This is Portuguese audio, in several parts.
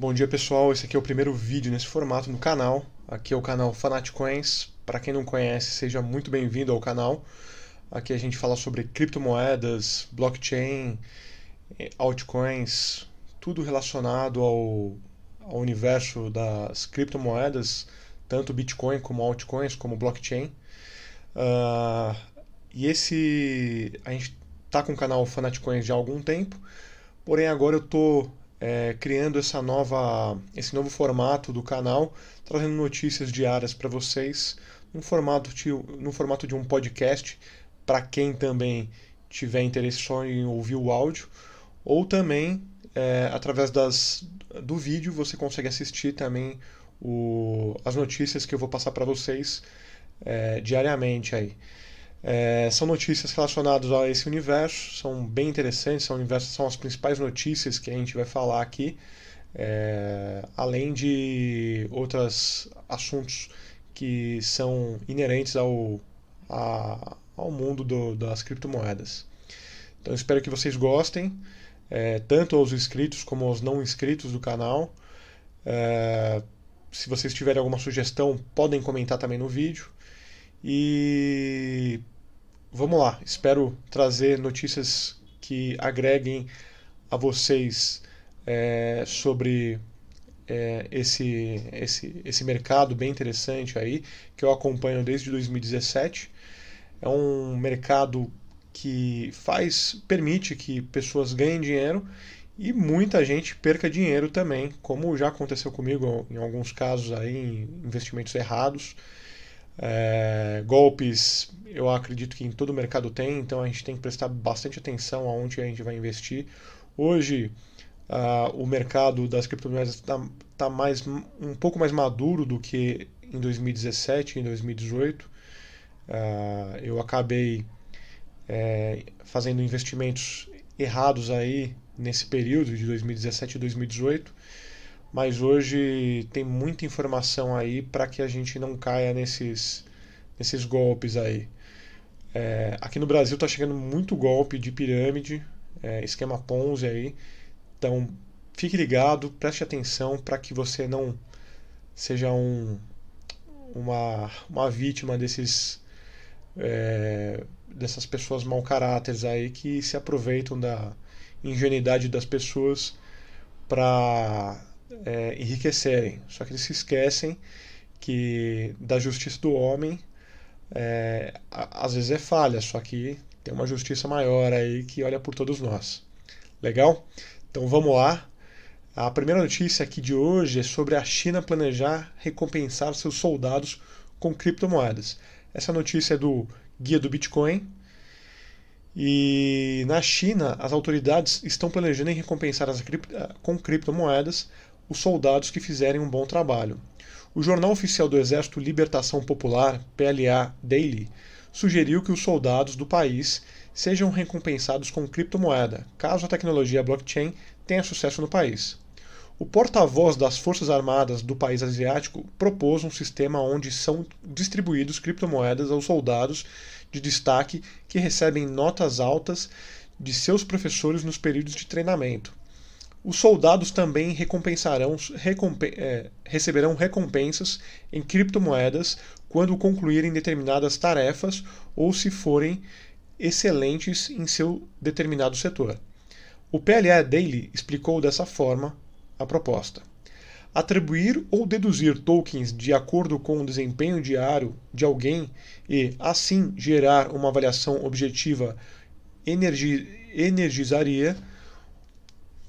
Bom dia pessoal, esse aqui é o primeiro vídeo nesse formato no canal. Aqui é o canal Fanatcoins. Para quem não conhece, seja muito bem-vindo ao canal. Aqui a gente fala sobre criptomoedas, blockchain, altcoins, tudo relacionado ao, ao universo das criptomoedas, tanto Bitcoin como altcoins, como blockchain. Uh, e esse a gente tá com o canal Fanatcoins já há algum tempo, porém agora eu tô é, criando essa nova, esse novo formato do canal, trazendo notícias diárias para vocês, no formato, de, no formato de um podcast, para quem também tiver interesse só em ouvir o áudio, ou também é, através das, do vídeo você consegue assistir também o, as notícias que eu vou passar para vocês é, diariamente aí. É, são notícias relacionadas a esse universo, são bem interessantes, são, universo, são as principais notícias que a gente vai falar aqui, é, além de outros assuntos que são inerentes ao, a, ao mundo do, das criptomoedas. Então espero que vocês gostem, é, tanto aos inscritos como aos não inscritos do canal. É, se vocês tiverem alguma sugestão, podem comentar também no vídeo. E vamos lá, espero trazer notícias que agreguem a vocês é, sobre é, esse, esse, esse mercado bem interessante aí, que eu acompanho desde 2017. É um mercado que faz, permite que pessoas ganhem dinheiro e muita gente perca dinheiro também, como já aconteceu comigo em alguns casos aí, em investimentos errados. É, golpes, eu acredito que em todo o mercado tem, então a gente tem que prestar bastante atenção aonde a gente vai investir. Hoje, uh, o mercado das criptomoedas está tá mais, um pouco mais maduro do que em 2017 e em 2018. Uh, eu acabei é, fazendo investimentos errados aí nesse período de 2017 e 2018 mas hoje tem muita informação aí para que a gente não caia nesses, nesses golpes aí. É, aqui no Brasil está chegando muito golpe de pirâmide, é, esquema Ponzi aí. Então fique ligado, preste atenção para que você não seja um, uma, uma vítima desses é, dessas pessoas mau caráteres aí que se aproveitam da ingenuidade das pessoas para é, enriquecerem. Só que eles se esquecem que da justiça do homem é, às vezes é falha, só que tem uma justiça maior aí que olha por todos nós. Legal? Então vamos lá. A primeira notícia aqui de hoje é sobre a China planejar recompensar seus soldados com criptomoedas. Essa notícia é do Guia do Bitcoin. E na China, as autoridades estão planejando recompensar as, com criptomoedas os soldados que fizerem um bom trabalho. O Jornal Oficial do Exército Libertação Popular, PLA Daily, sugeriu que os soldados do país sejam recompensados com criptomoeda, caso a tecnologia blockchain tenha sucesso no país. O porta-voz das Forças Armadas do país asiático propôs um sistema onde são distribuídos criptomoedas aos soldados de destaque que recebem notas altas de seus professores nos períodos de treinamento. Os soldados também recompensarão, recompen é, receberão recompensas em criptomoedas quando concluírem determinadas tarefas ou se forem excelentes em seu determinado setor. O PLA Daily explicou dessa forma a proposta. Atribuir ou deduzir tokens de acordo com o desempenho diário de alguém e, assim, gerar uma avaliação objetiva energi energizaria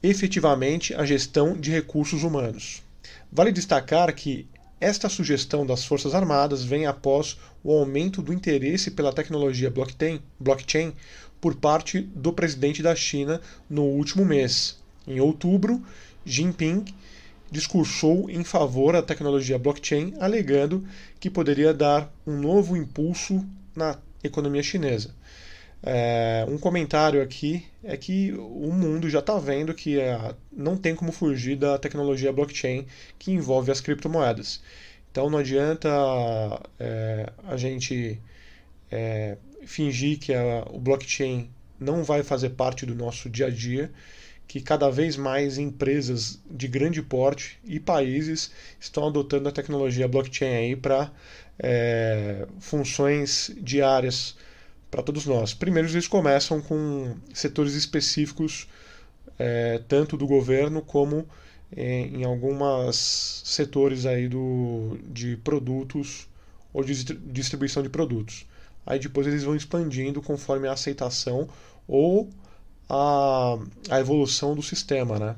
efetivamente a gestão de recursos humanos. Vale destacar que esta sugestão das Forças Armadas vem após o aumento do interesse pela tecnologia blockchain, por parte do presidente da China no último mês. Em outubro, Jinping discursou em favor da tecnologia blockchain, alegando que poderia dar um novo impulso na economia chinesa. É, um comentário aqui é que o mundo já está vendo que é, não tem como fugir da tecnologia blockchain que envolve as criptomoedas. Então não adianta é, a gente é, fingir que a, o blockchain não vai fazer parte do nosso dia a dia, que cada vez mais empresas de grande porte e países estão adotando a tecnologia blockchain para é, funções diárias para todos nós. Primeiro, eles começam com setores específicos, é, tanto do governo como em, em alguns setores aí do, de produtos ou de distribuição de produtos. Aí depois eles vão expandindo conforme a aceitação ou a, a evolução do sistema, né?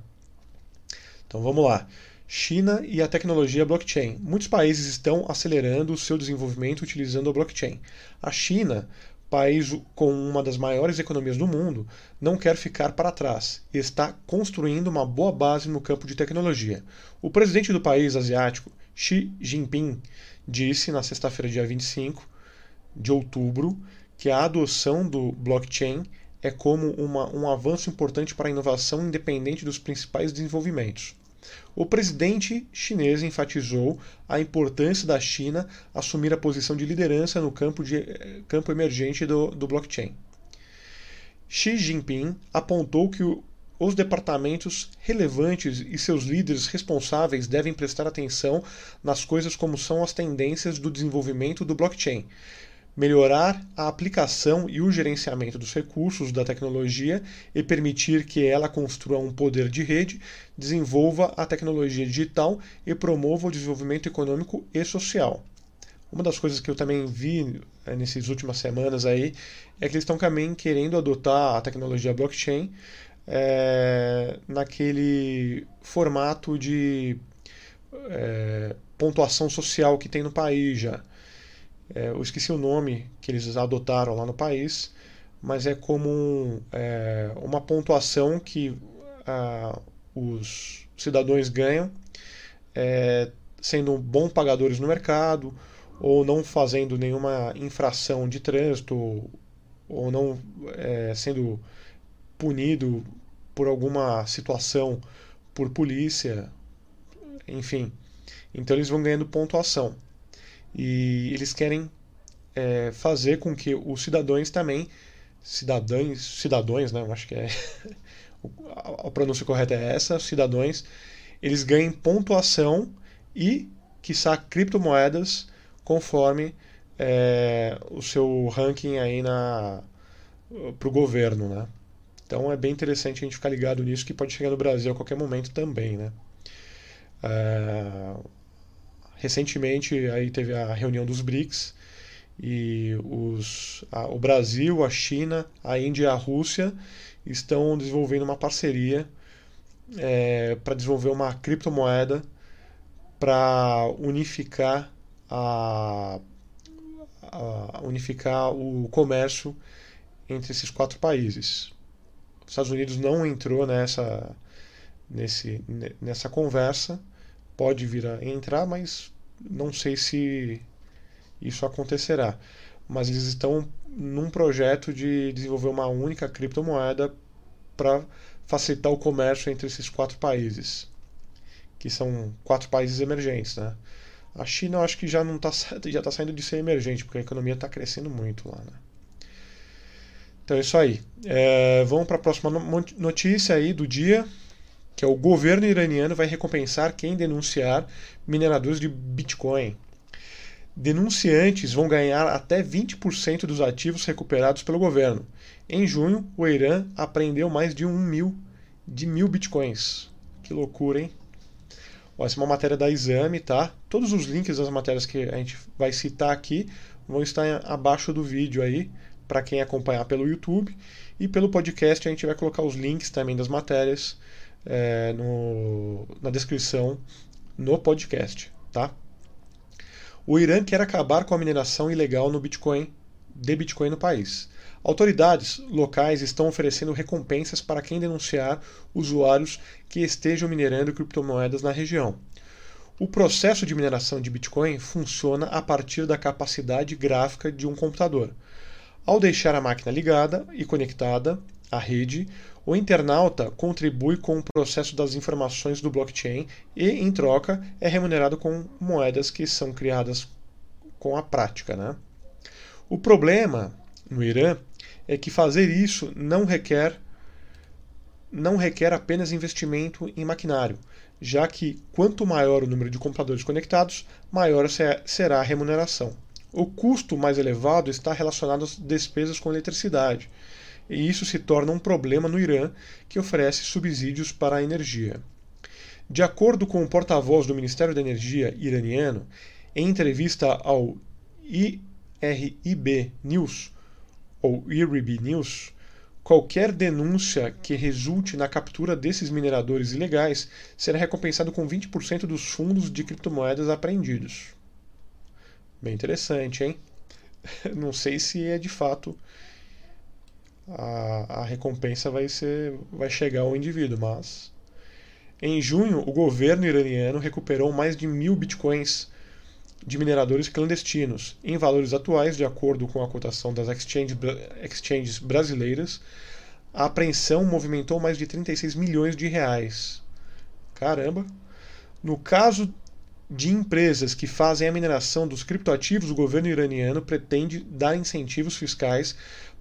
Então vamos lá. China e a tecnologia blockchain. Muitos países estão acelerando o seu desenvolvimento utilizando a blockchain. A China, país com uma das maiores economias do mundo, não quer ficar para trás e está construindo uma boa base no campo de tecnologia. O presidente do país asiático, Xi Jinping, disse na sexta-feira, dia 25 de outubro, que a adoção do blockchain é como uma, um avanço importante para a inovação independente dos principais desenvolvimentos. O presidente chinês enfatizou a importância da China assumir a posição de liderança no campo, de, campo emergente do, do blockchain. Xi Jinping apontou que o, os departamentos relevantes e seus líderes responsáveis devem prestar atenção nas coisas como são as tendências do desenvolvimento do blockchain, melhorar a aplicação e o gerenciamento dos recursos da tecnologia e permitir que ela construa um poder de rede, desenvolva a tecnologia digital e promova o desenvolvimento econômico e social. Uma das coisas que eu também vi é, nessas últimas semanas aí é que eles estão também querendo adotar a tecnologia blockchain é, naquele formato de é, pontuação social que tem no país já. É, eu esqueci o nome que eles adotaram lá no país, mas é como é, uma pontuação que ah, os cidadãos ganham é, sendo bons pagadores no mercado ou não fazendo nenhuma infração de trânsito ou não é, sendo punido por alguma situação por polícia, enfim. Então eles vão ganhando pontuação e eles querem é, fazer com que os cidadãos também cidadãos cidadãos né eu acho que é a pronúncia correta é essa cidadãos eles ganhem pontuação e quiçá criptomoedas conforme é, o seu ranking aí na para o governo né. Então é bem interessante a gente ficar ligado nisso que pode chegar no Brasil a qualquer momento também né. É, recentemente aí teve a reunião dos BRICS e os, a, o Brasil, a China, a Índia e a Rússia estão desenvolvendo uma parceria é, para desenvolver uma criptomoeda para unificar a, a, unificar o comércio entre esses quatro países. Os Estados Unidos não entrou nessa nesse, nessa conversa pode vir a entrar, mas não sei se isso acontecerá. Mas eles estão num projeto de desenvolver uma única criptomoeda para facilitar o comércio entre esses quatro países, que são quatro países emergentes, né? A China eu acho que já não tá, já está saindo de ser emergente, porque a economia está crescendo muito lá, né? Então é isso aí. É, vamos para a próxima notícia aí do dia que é o governo iraniano vai recompensar quem denunciar mineradores de Bitcoin. Denunciantes vão ganhar até 20% dos ativos recuperados pelo governo. Em junho, o Irã apreendeu mais de um mil de mil bitcoins. Que loucura, hein? Ó, essa é uma matéria da Exame, tá? Todos os links das matérias que a gente vai citar aqui vão estar abaixo do vídeo aí, para quem acompanhar pelo YouTube. E pelo podcast a gente vai colocar os links também das matérias é, no, na descrição no podcast, tá? O Irã quer acabar com a mineração ilegal no Bitcoin, de Bitcoin no país. Autoridades locais estão oferecendo recompensas para quem denunciar usuários que estejam minerando criptomoedas na região. O processo de mineração de Bitcoin funciona a partir da capacidade gráfica de um computador. Ao deixar a máquina ligada e conectada à rede, o internauta contribui com o processo das informações do blockchain e, em troca, é remunerado com moedas que são criadas com a prática. Né? O problema no Irã é que fazer isso não requer não requer apenas investimento em maquinário, já que quanto maior o número de computadores conectados, maior será a remuneração. O custo mais elevado está relacionado às despesas com eletricidade, e isso se torna um problema no Irã, que oferece subsídios para a energia. De acordo com o porta-voz do Ministério da Energia iraniano, em entrevista ao IRIB News, ou IRIB News, qualquer denúncia que resulte na captura desses mineradores ilegais será recompensado com 20% dos fundos de criptomoedas apreendidos. Bem interessante, hein? Não sei se é de fato a, a recompensa vai ser vai chegar ao indivíduo, mas em junho o governo iraniano recuperou mais de mil bitcoins de mineradores clandestinos em valores atuais, de acordo com a cotação das exchanges, exchanges brasileiras. A apreensão movimentou mais de 36 milhões de reais. Caramba! No caso de empresas que fazem a mineração dos criptoativos, o governo iraniano pretende dar incentivos fiscais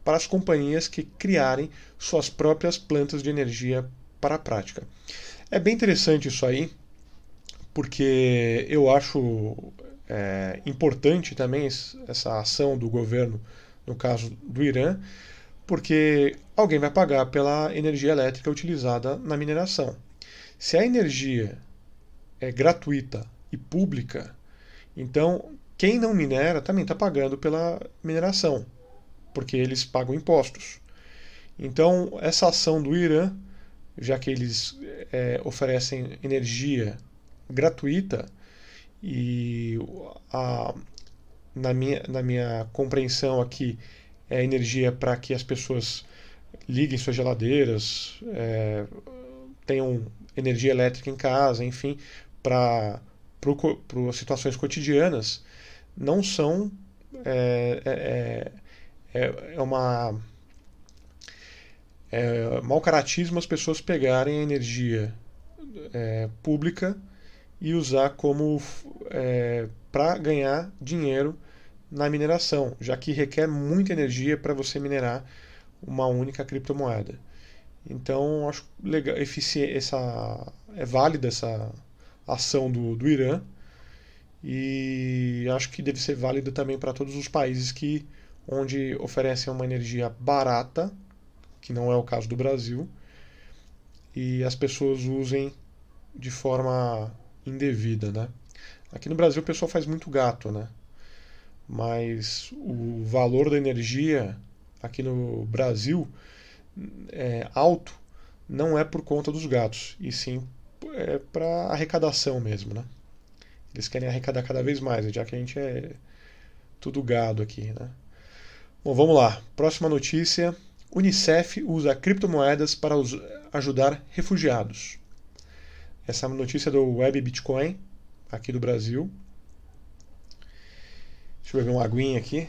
para as companhias que criarem suas próprias plantas de energia para a prática. É bem interessante isso aí, porque eu acho é, importante também essa ação do governo, no caso do Irã, porque alguém vai pagar pela energia elétrica utilizada na mineração. Se a energia é gratuita e pública, então quem não minera também está pagando pela mineração, porque eles pagam impostos. Então, essa ação do Irã, já que eles é, oferecem energia gratuita, e a, na, minha, na minha compreensão aqui, é energia para que as pessoas liguem suas geladeiras, é, tenham energia elétrica em casa, enfim, para situações cotidianas não são é, é, é, é uma é mau caratismo as pessoas pegarem a energia é, pública e usar como é, para ganhar dinheiro na mineração, já que requer muita energia para você minerar uma única criptomoeda. Então acho legal, essa é válida essa ação do, do Irã e acho que deve ser válida também para todos os países que onde oferecem uma energia barata, que não é o caso do Brasil, e as pessoas usem de forma indevida, né? Aqui no Brasil o pessoal faz muito gato, né? Mas o valor da energia aqui no Brasil é alto não é por conta dos gatos, e sim é para arrecadação mesmo, né? Eles querem arrecadar cada vez mais, já que a gente é tudo gado aqui, né? Bom, vamos lá. Próxima notícia. Unicef usa criptomoedas para ajudar refugiados. Essa é notícia do Web Bitcoin, aqui do Brasil. Deixa eu beber uma aguinha aqui.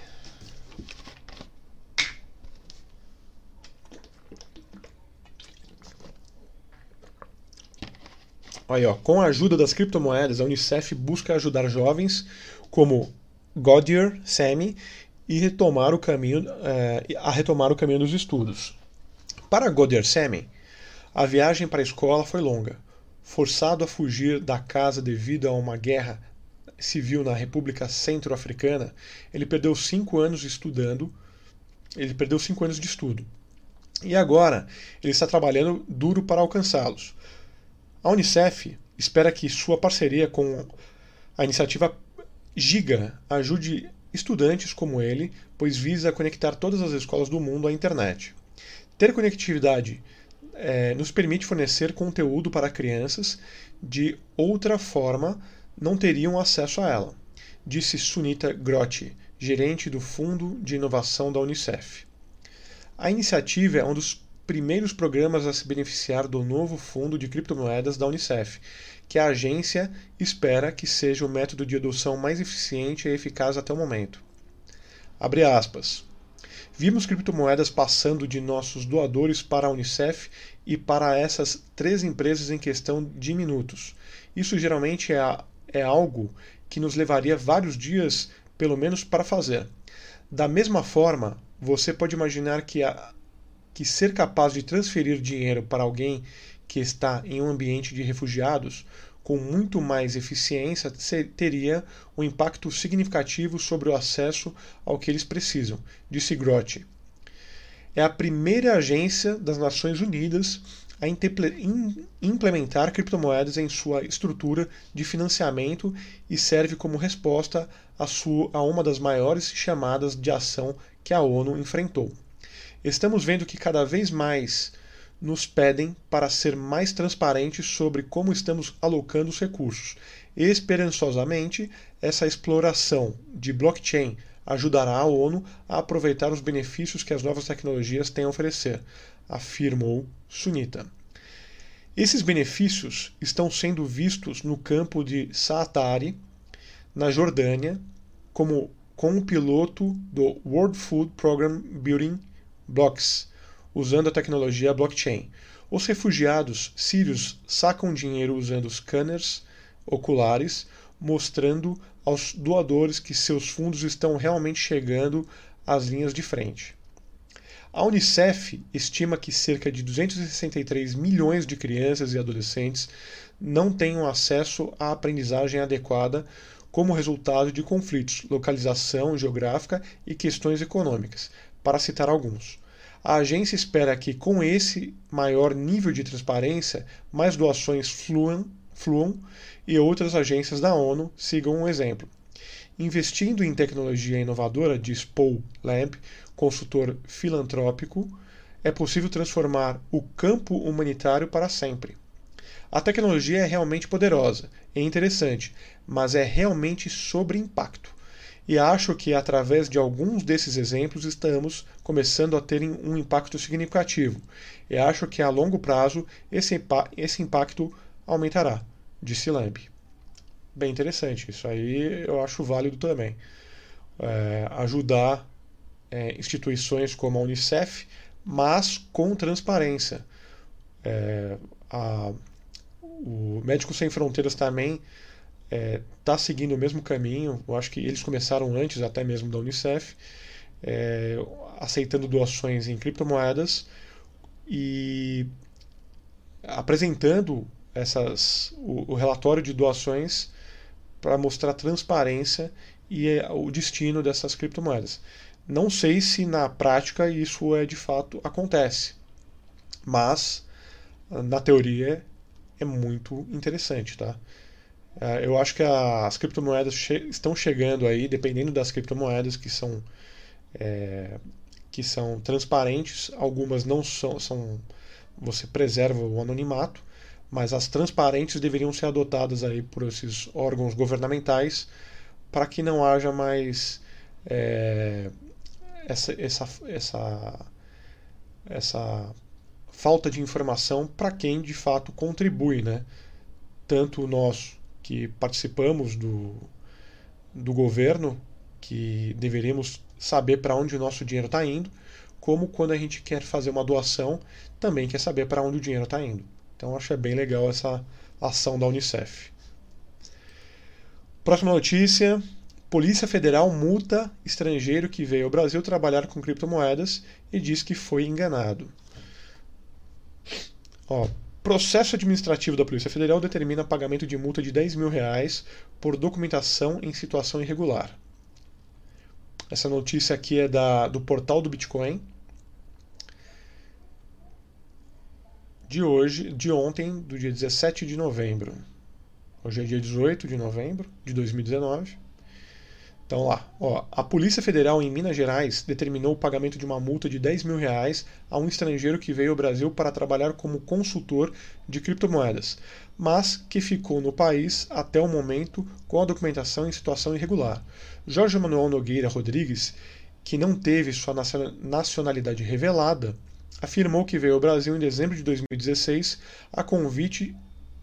Aí, ó, com a ajuda das criptomoedas, a Unicef busca ajudar jovens como Godier Sami e retomar o caminho, é, a retomar o caminho dos estudos. Para Godier Sami, a viagem para a escola foi longa forçado a fugir da casa devido a uma guerra civil na República Centro-Africana, ele perdeu cinco anos estudando, ele perdeu cinco anos de estudo. E agora ele está trabalhando duro para alcançá-los. A Unicef espera que sua parceria com a iniciativa Giga ajude estudantes como ele, pois visa conectar todas as escolas do mundo à internet. Ter conectividade é, nos permite fornecer conteúdo para crianças de outra forma não teriam acesso a ela, disse Sunita Grotti, gerente do Fundo de Inovação da Unicef. A iniciativa é um dos primeiros programas a se beneficiar do novo fundo de criptomoedas da Unicef, que a agência espera que seja o método de adoção mais eficiente e eficaz até o momento. Abre aspas. Vimos criptomoedas passando de nossos doadores para a Unicef e para essas três empresas em questão de minutos. Isso geralmente é, é algo que nos levaria vários dias, pelo menos, para fazer. Da mesma forma, você pode imaginar que a, que ser capaz de transferir dinheiro para alguém que está em um ambiente de refugiados com muito mais eficiência teria um impacto significativo sobre o acesso ao que eles precisam, disse Grotti. É a primeira agência das Nações Unidas a implementar criptomoedas em sua estrutura de financiamento e serve como resposta a, sua, a uma das maiores chamadas de ação que a ONU enfrentou. Estamos vendo que cada vez mais nos pedem para ser mais transparentes sobre como estamos alocando os recursos. Esperançosamente, essa exploração de blockchain ajudará a ONU a aproveitar os benefícios que as novas tecnologias têm a oferecer, afirmou Sunita. Esses benefícios estão sendo vistos no campo de Saatari, na Jordânia, como com o piloto do World Food Program Building Blocks, usando a tecnologia blockchain. Os refugiados sírios sacam dinheiro usando scanners oculares, mostrando aos doadores que seus fundos estão realmente chegando às linhas de frente. A Unicef estima que cerca de 263 milhões de crianças e adolescentes não tenham acesso à aprendizagem adequada como resultado de conflitos, localização geográfica e questões econômicas, para citar alguns. A agência espera que, com esse maior nível de transparência, mais doações fluam, fluam e outras agências da ONU sigam um exemplo. Investindo em tecnologia inovadora, diz Paul Lamb, consultor filantrópico, é possível transformar o campo humanitário para sempre. A tecnologia é realmente poderosa, é interessante, mas é realmente sobre impacto e acho que através de alguns desses exemplos estamos começando a ter um impacto significativo. E acho que a longo prazo esse, esse impacto aumentará, disse Lamb. Bem interessante, isso aí eu acho válido também. É, ajudar é, instituições como a Unicef, mas com transparência. É, a, o Médicos Sem Fronteiras também está é, seguindo o mesmo caminho. Eu acho que eles começaram antes até mesmo da Unicef, é, aceitando doações em criptomoedas e apresentando essas, o, o relatório de doações para mostrar transparência e é, o destino dessas criptomoedas. Não sei se na prática isso é de fato acontece, mas na teoria é muito interessante, tá? É, eu acho que as criptomoedas che estão chegando aí, dependendo das criptomoedas que são é, que são transparentes, algumas não são, são você preserva o anonimato, mas as transparentes deveriam ser adotadas aí por esses órgãos governamentais para que não haja mais é, essa, essa, essa, essa falta de informação para quem de fato contribui, né? Tanto nós que participamos do, do governo, que deveríamos saber para onde o nosso dinheiro está indo, como quando a gente quer fazer uma doação, também quer saber para onde o dinheiro está indo. Então acho é bem legal essa ação da Unicef. Próxima notícia: Polícia Federal multa estrangeiro que veio ao Brasil trabalhar com criptomoedas e diz que foi enganado. Ó, Processo administrativo da Polícia Federal determina pagamento de multa de 10 mil reais por documentação em situação irregular. Essa notícia aqui é da, do portal do Bitcoin. De hoje, de ontem, do dia 17 de novembro. Hoje é dia 18 de novembro de 2019. Então lá, ó, a Polícia Federal em Minas Gerais determinou o pagamento de uma multa de 10 mil reais a um estrangeiro que veio ao Brasil para trabalhar como consultor de criptomoedas, mas que ficou no país até o momento com a documentação em situação irregular. Jorge Manuel Nogueira Rodrigues, que não teve sua nacionalidade revelada, afirmou que veio ao Brasil em dezembro de 2016 a convite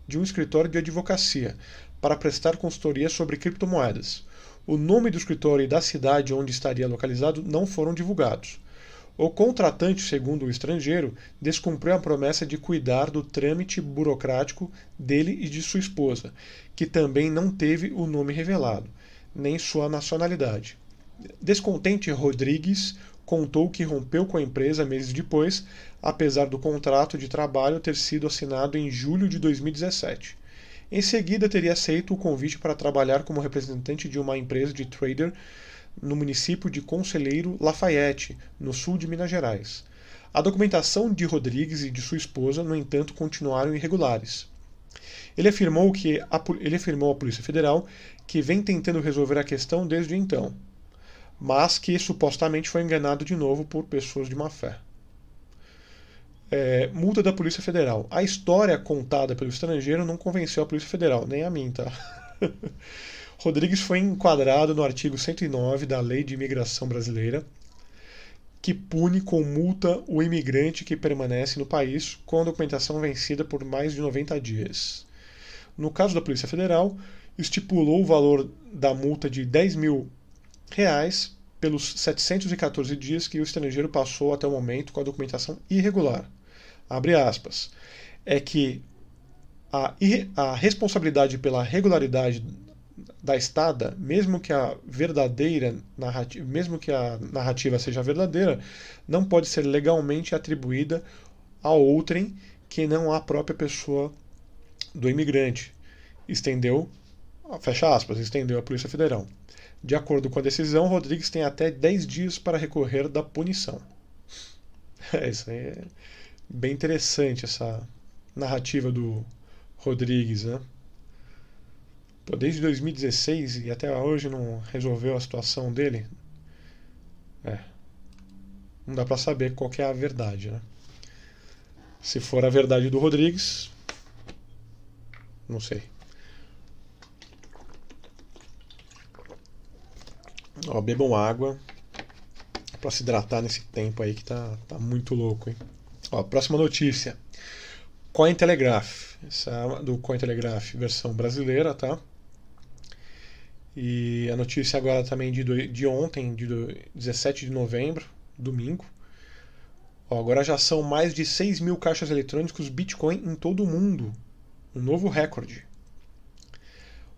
de um escritório de advocacia para prestar consultoria sobre criptomoedas. O nome do escritório e da cidade onde estaria localizado não foram divulgados. O contratante, segundo o estrangeiro, descumpriu a promessa de cuidar do trâmite burocrático dele e de sua esposa, que também não teve o nome revelado, nem sua nacionalidade. Descontente, Rodrigues contou que rompeu com a empresa meses depois, apesar do contrato de trabalho ter sido assinado em julho de 2017. Em seguida, teria aceito o convite para trabalhar como representante de uma empresa de trader no município de Conselheiro Lafayette, no sul de Minas Gerais. A documentação de Rodrigues e de sua esposa, no entanto, continuaram irregulares. Ele afirmou, que a, ele afirmou à Polícia Federal que vem tentando resolver a questão desde então, mas que supostamente foi enganado de novo por pessoas de má fé. É, multa da Polícia Federal. A história contada pelo estrangeiro não convenceu a Polícia Federal, nem a mim, tá? Rodrigues foi enquadrado no artigo 109 da Lei de Imigração Brasileira, que pune com multa o imigrante que permanece no país com a documentação vencida por mais de 90 dias. No caso da Polícia Federal, estipulou o valor da multa de 10 mil reais pelos 714 dias que o estrangeiro passou até o momento com a documentação irregular. Abre aspas. É que a, a responsabilidade pela regularidade da estada, mesmo que a verdadeira narrativa, mesmo que a narrativa seja verdadeira, não pode ser legalmente atribuída a outrem que não a própria pessoa do imigrante. Estendeu, fecha aspas, estendeu a Polícia Federal. De acordo com a decisão, Rodrigues tem até 10 dias para recorrer da punição. É, isso aí é bem interessante, essa narrativa do Rodrigues, né? Pô, desde 2016 e até hoje não resolveu a situação dele. É. Não dá para saber qual é a verdade, né? Se for a verdade do Rodrigues, não sei. Ó, bebam água para se hidratar nesse tempo aí que tá, tá muito louco, hein? Ó, próxima notícia. Cointelegraph. Essa é do Cointelegraph versão brasileira, tá? E a notícia agora também de, de ontem, de 17 de novembro, domingo. Ó, agora já são mais de 6 mil caixas eletrônicos Bitcoin em todo o mundo. Um novo recorde.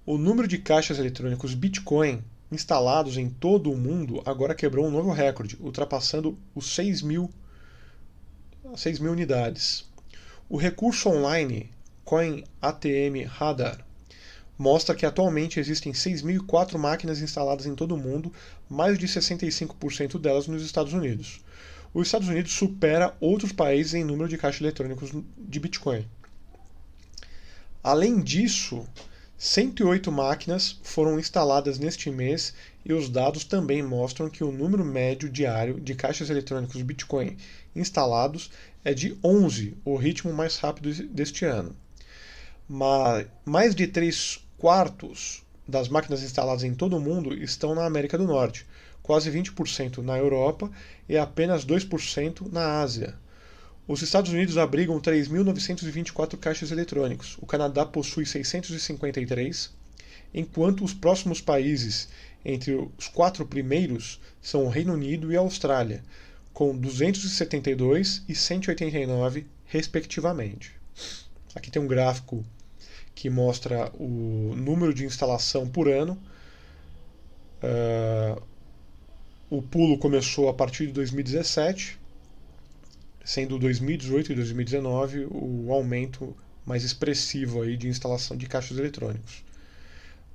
O número de caixas eletrônicos Bitcoin instalados em todo o mundo agora quebrou um novo recorde, ultrapassando os 6 mil, 6 mil unidades. O recurso online Coin ATM Radar mostra que atualmente existem 6.004 máquinas instaladas em todo o mundo, mais de 65% delas nos Estados Unidos. Os Estados Unidos supera outros países em número de caixas eletrônicos de Bitcoin. Além disso, 108 máquinas foram instaladas neste mês e os dados também mostram que o número médio diário de caixas eletrônicos Bitcoin instalados é de 11, o ritmo mais rápido deste ano. Mas mais de 3 quartos das máquinas instaladas em todo o mundo estão na América do Norte, quase 20% na Europa e apenas 2% na Ásia. Os Estados Unidos abrigam 3.924 caixas eletrônicos, o Canadá possui 653, enquanto os próximos países entre os quatro primeiros são o Reino Unido e a Austrália, com 272 e 189, respectivamente. Aqui tem um gráfico que mostra o número de instalação por ano. Uh, o pulo começou a partir de 2017 sendo 2018 e 2019 o aumento mais expressivo aí de instalação de caixas eletrônicos.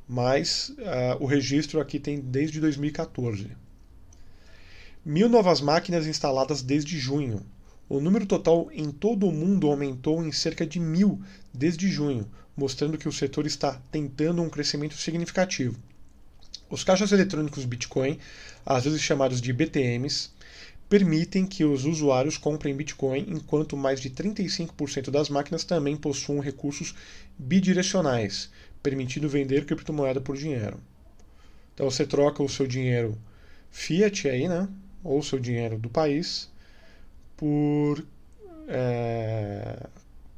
Mas uh, o registro aqui tem desde 2014. Mil novas máquinas instaladas desde junho. O número total em todo o mundo aumentou em cerca de mil desde junho, mostrando que o setor está tentando um crescimento significativo. Os caixas eletrônicos Bitcoin, às vezes chamados de BTMs, permitem que os usuários comprem Bitcoin, enquanto mais de 35% das máquinas também possuem recursos bidirecionais, permitindo vender criptomoeda por dinheiro. Então você troca o seu dinheiro fiat aí, né, ou seu dinheiro do país por é,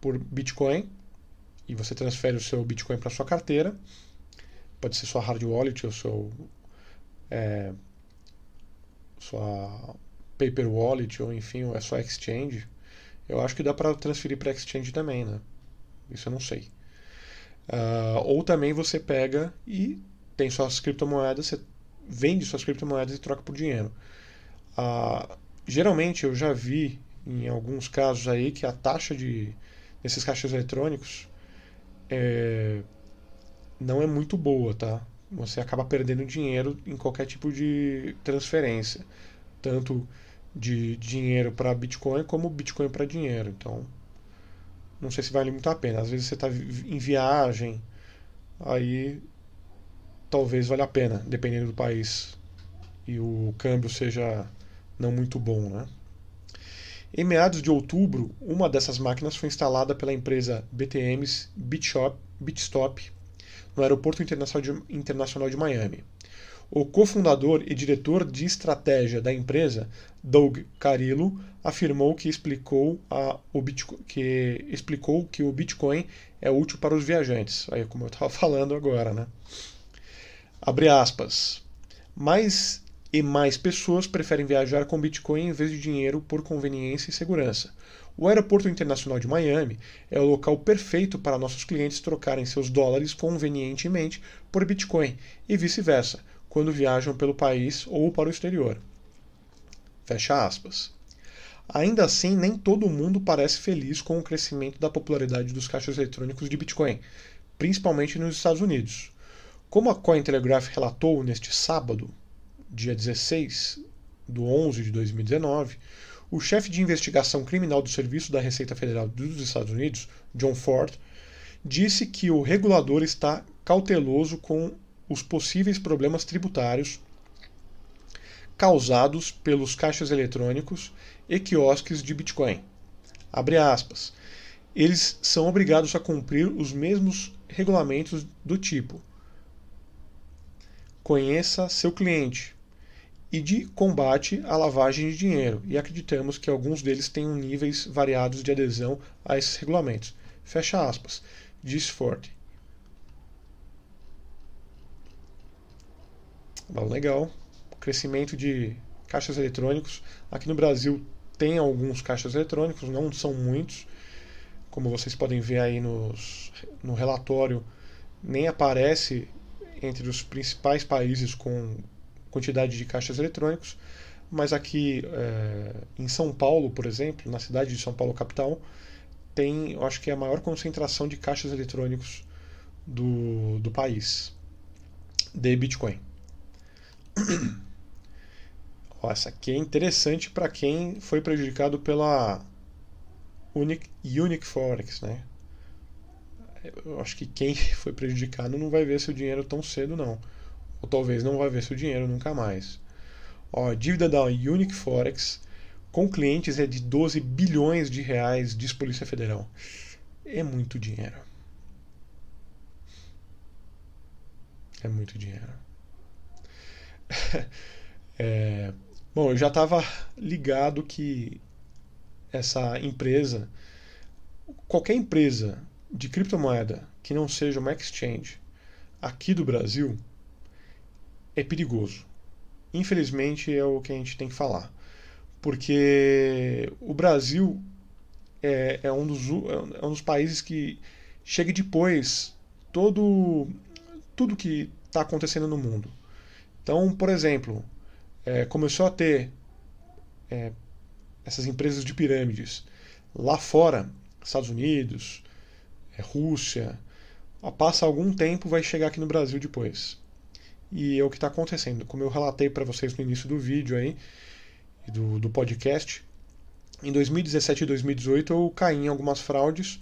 por Bitcoin e você transfere o seu Bitcoin para sua carteira. Pode ser sua hard wallet ou seu é, sua paper wallet ou enfim, é só exchange, eu acho que dá para transferir para exchange também, né? Isso eu não sei. Uh, ou também você pega e tem suas criptomoedas, você vende suas criptomoedas e troca por dinheiro. Ah, geralmente eu já vi em alguns casos aí que a taxa de desses caixas eletrônicos é, não é muito boa, tá? Você acaba perdendo dinheiro em qualquer tipo de transferência, tanto de dinheiro para Bitcoin como Bitcoin para dinheiro. Então, não sei se vale muito a pena. Às vezes você está em viagem, aí talvez valha a pena, dependendo do país e o câmbio seja não muito bom, né? Em meados de outubro, uma dessas máquinas foi instalada pela empresa BTM's Bitshop, Bitstop no Aeroporto Internacional de Miami. O cofundador e diretor de estratégia da empresa, Doug Carillo, afirmou que explicou, a, o Bitcoin, que explicou que o Bitcoin é útil para os viajantes. Aí, como eu estava falando agora, né? Abre aspas. Mais e mais pessoas preferem viajar com Bitcoin em vez de dinheiro por conveniência e segurança. O Aeroporto Internacional de Miami é o local perfeito para nossos clientes trocarem seus dólares convenientemente por Bitcoin e vice-versa, quando viajam pelo país ou para o exterior. Fecha aspas. Ainda assim, nem todo mundo parece feliz com o crescimento da popularidade dos caixas eletrônicos de Bitcoin, principalmente nos Estados Unidos. Como a Cointelegraph relatou neste sábado, dia 16 de 11 de 2019, o chefe de investigação criminal do Serviço da Receita Federal dos Estados Unidos, John Ford, disse que o regulador está cauteloso com os possíveis problemas tributários causados pelos caixas eletrônicos e quiosques de Bitcoin. Abre aspas. Eles são obrigados a cumprir os mesmos regulamentos do tipo: conheça seu cliente e de combate à lavagem de dinheiro, e acreditamos que alguns deles tenham níveis variados de adesão a esses regulamentos. Fecha aspas, diz Forte. Legal. Crescimento de caixas eletrônicos. Aqui no Brasil tem alguns caixas eletrônicos, não são muitos. Como vocês podem ver aí nos, no relatório, nem aparece entre os principais países com quantidade de caixas eletrônicos, mas aqui é, em São Paulo, por exemplo, na cidade de São Paulo capital, tem, eu acho que é a maior concentração de caixas eletrônicos do, do país de Bitcoin. Ó, essa aqui é interessante para quem foi prejudicado pela Unique, Forex, né? Eu acho que quem foi prejudicado não vai ver seu dinheiro tão cedo, não. Ou talvez não vai ver seu dinheiro nunca mais. Ó, a dívida da Unique Forex com clientes é de 12 bilhões de reais, diz Polícia Federal. É muito dinheiro. É muito dinheiro. é, bom, eu já estava ligado que essa empresa, qualquer empresa de criptomoeda que não seja uma exchange aqui do Brasil, é perigoso. Infelizmente é o que a gente tem que falar. Porque o Brasil é, é, um, dos, é um dos países que chega depois todo tudo que está acontecendo no mundo. Então, por exemplo, é, começou a ter é, essas empresas de pirâmides lá fora, Estados Unidos, é, Rússia. Passa algum tempo, vai chegar aqui no Brasil depois. E é o que está acontecendo. Como eu relatei para vocês no início do vídeo aí, do, do podcast, em 2017 e 2018 eu caí em algumas fraudes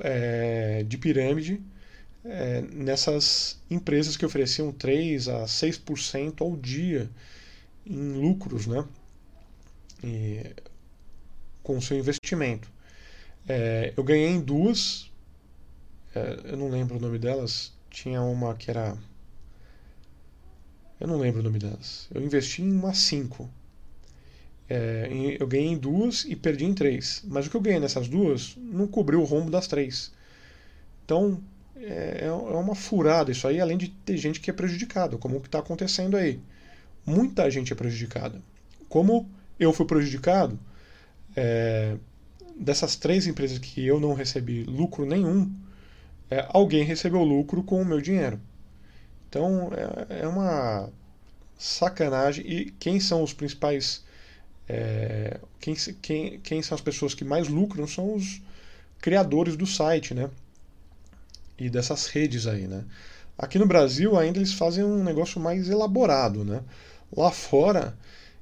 é, de pirâmide é, nessas empresas que ofereciam 3 a 6% ao dia em lucros, né? E, com o seu investimento. É, eu ganhei em duas, é, eu não lembro o nome delas, tinha uma que era. Eu não lembro o nome delas. Eu investi em umas cinco. É, eu ganhei em duas e perdi em três. Mas o que eu ganhei nessas duas não cobriu o rombo das três. Então, é, é uma furada isso aí, além de ter gente que é prejudicada, como o que está acontecendo aí. Muita gente é prejudicada. Como eu fui prejudicado, é, dessas três empresas que eu não recebi lucro nenhum, é, alguém recebeu lucro com o meu dinheiro. Então é, é uma sacanagem. E quem são os principais é, quem, quem, quem são as pessoas que mais lucram são os criadores do site, né? E dessas redes aí, né? Aqui no Brasil ainda eles fazem um negócio mais elaborado, né? Lá fora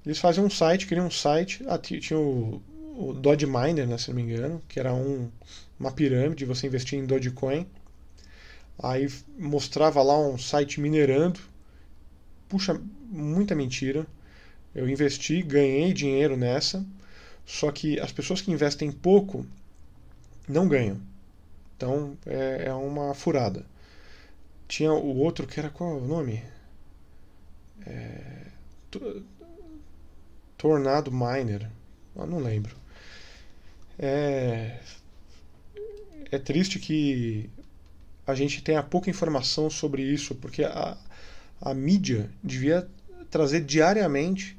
eles fazem um site, criam um site, ah, tinha o, o Dodge Miner, né, se não me engano, que era um, uma pirâmide, você investia em Dogecoin. Aí mostrava lá um site minerando. Puxa, muita mentira. Eu investi, ganhei dinheiro nessa, só que as pessoas que investem pouco não ganham. Então é, é uma furada. Tinha o outro que era qual é o nome? É, Tornado Miner. Eu não lembro. É, é triste que a gente tenha pouca informação sobre isso, porque a, a mídia devia trazer diariamente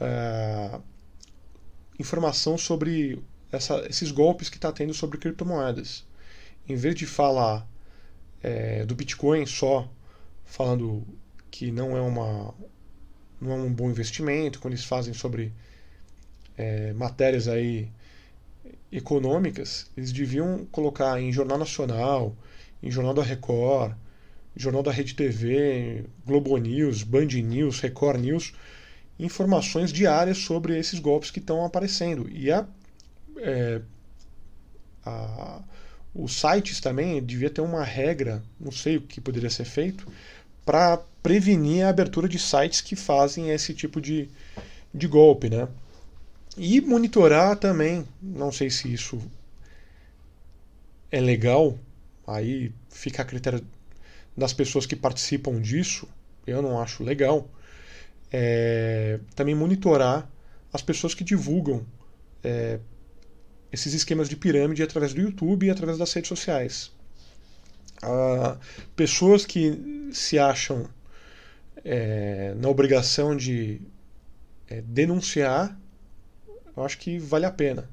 é, informação sobre essa, esses golpes que está tendo sobre criptomoedas. Em vez de falar é, do Bitcoin só, falando que não é, uma, não é um bom investimento, quando eles fazem sobre é, matérias aí econômicas, eles deviam colocar em Jornal Nacional, em Jornal da Record, Jornal da Rede TV, Globo News, Band News, Record News, informações diárias sobre esses golpes que estão aparecendo. E a, é, a, os sites também devia ter uma regra, não sei o que poderia ser feito, para prevenir a abertura de sites que fazem esse tipo de, de golpe, né? E monitorar também, não sei se isso é legal, aí fica a critério das pessoas que participam disso, eu não acho legal, é, também monitorar as pessoas que divulgam é, esses esquemas de pirâmide através do YouTube e através das redes sociais. Ah, pessoas que se acham é, na obrigação de é, denunciar, eu acho que vale a pena.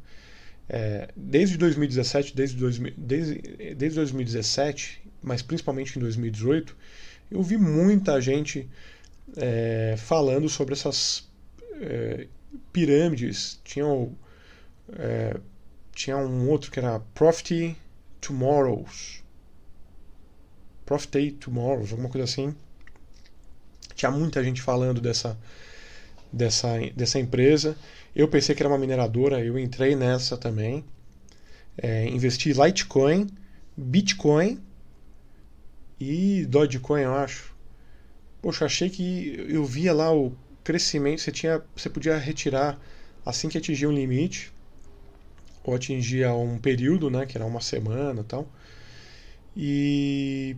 É, desde 2017, desde, desde, desde 2017, mas principalmente em 2018, eu vi muita gente é, falando sobre essas é, pirâmides. Tinha, é, tinha um outro que era Profit Tomorrows. Profit Tomorrows, alguma coisa assim. Tinha muita gente falando dessa, dessa, dessa empresa. Eu pensei que era uma mineradora, eu entrei nessa também. É, investi Litecoin, Bitcoin e Dogecoin, eu acho. Poxa, achei que eu via lá o crescimento, você, tinha, você podia retirar assim que atingia um limite, ou atingia um período, né, que era uma semana e tal. E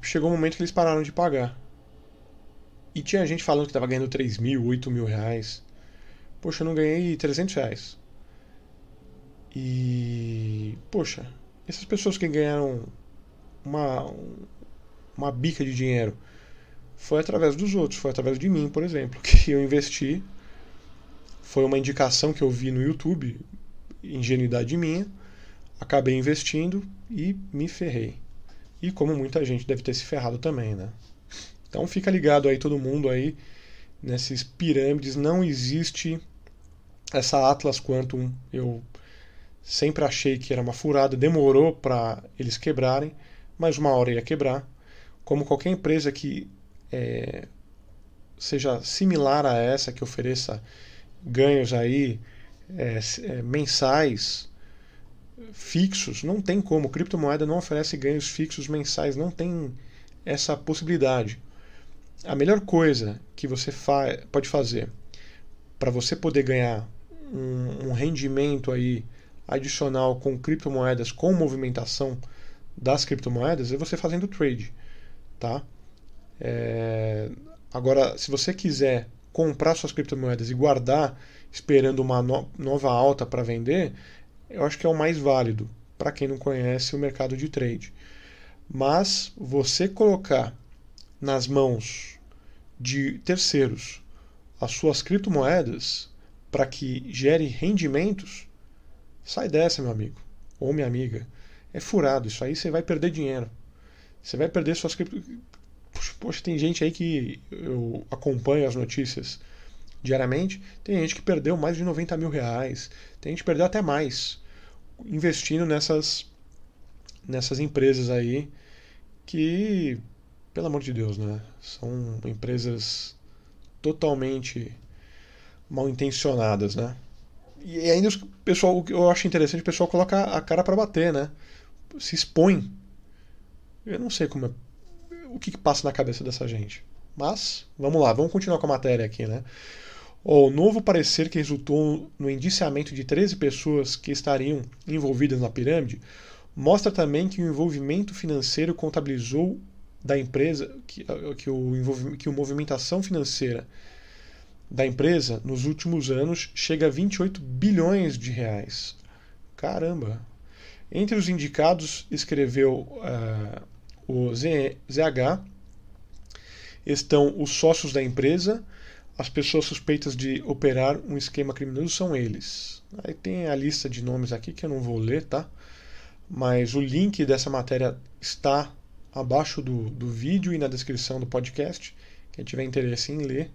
chegou um momento que eles pararam de pagar. E tinha gente falando que estava ganhando 3 mil, 8 mil reais. Poxa, eu não ganhei 300 reais. E. Poxa, essas pessoas que ganharam uma, uma bica de dinheiro foi através dos outros, foi através de mim, por exemplo, que eu investi. Foi uma indicação que eu vi no YouTube, ingenuidade minha. Acabei investindo e me ferrei. E como muita gente deve ter se ferrado também, né? Então fica ligado aí todo mundo aí nesses pirâmides. Não existe essa Atlas Quantum. Eu sempre achei que era uma furada, demorou para eles quebrarem, mas uma hora ia quebrar. Como qualquer empresa que é, seja similar a essa, que ofereça ganhos aí é, é, mensais fixos, não tem como. Criptomoeda não oferece ganhos fixos mensais, não tem essa possibilidade. A melhor coisa que você fa pode fazer para você poder ganhar um, um, rendimento aí adicional com criptomoedas, com movimentação das criptomoedas, é você fazendo trade, tá? É... Agora, se você quiser comprar suas criptomoedas e guardar esperando uma no nova alta para vender, eu acho que é o mais válido para quem não conhece o mercado de trade. Mas você colocar nas mãos de terceiros as suas criptomoedas para que gere rendimentos, sai dessa, meu amigo ou minha amiga. É furado, isso aí você vai perder dinheiro. Você vai perder suas criptomoedas Poxa, tem gente aí que eu acompanho as notícias diariamente, tem gente que perdeu mais de 90 mil reais, tem gente que perdeu até mais investindo nessas, nessas empresas aí que, pelo amor de Deus, né? São empresas totalmente mal intencionadas, né? E ainda o pessoal, o que eu acho interessante, o pessoal coloca a cara para bater, né? Se expõe. Eu não sei como é, o que, que passa na cabeça dessa gente. Mas, vamos lá, vamos continuar com a matéria aqui, né? O novo parecer que resultou no indiciamento de 13 pessoas que estariam envolvidas na pirâmide mostra também que o envolvimento financeiro contabilizou da empresa, que, que, o, que a movimentação financeira da empresa nos últimos anos chega a 28 bilhões de reais. Caramba! Entre os indicados, escreveu uh, o ZH, estão os sócios da empresa, as pessoas suspeitas de operar um esquema criminoso são eles. Aí tem a lista de nomes aqui que eu não vou ler, tá? Mas o link dessa matéria está abaixo do, do vídeo e na descrição do podcast. Quem tiver interesse em ler,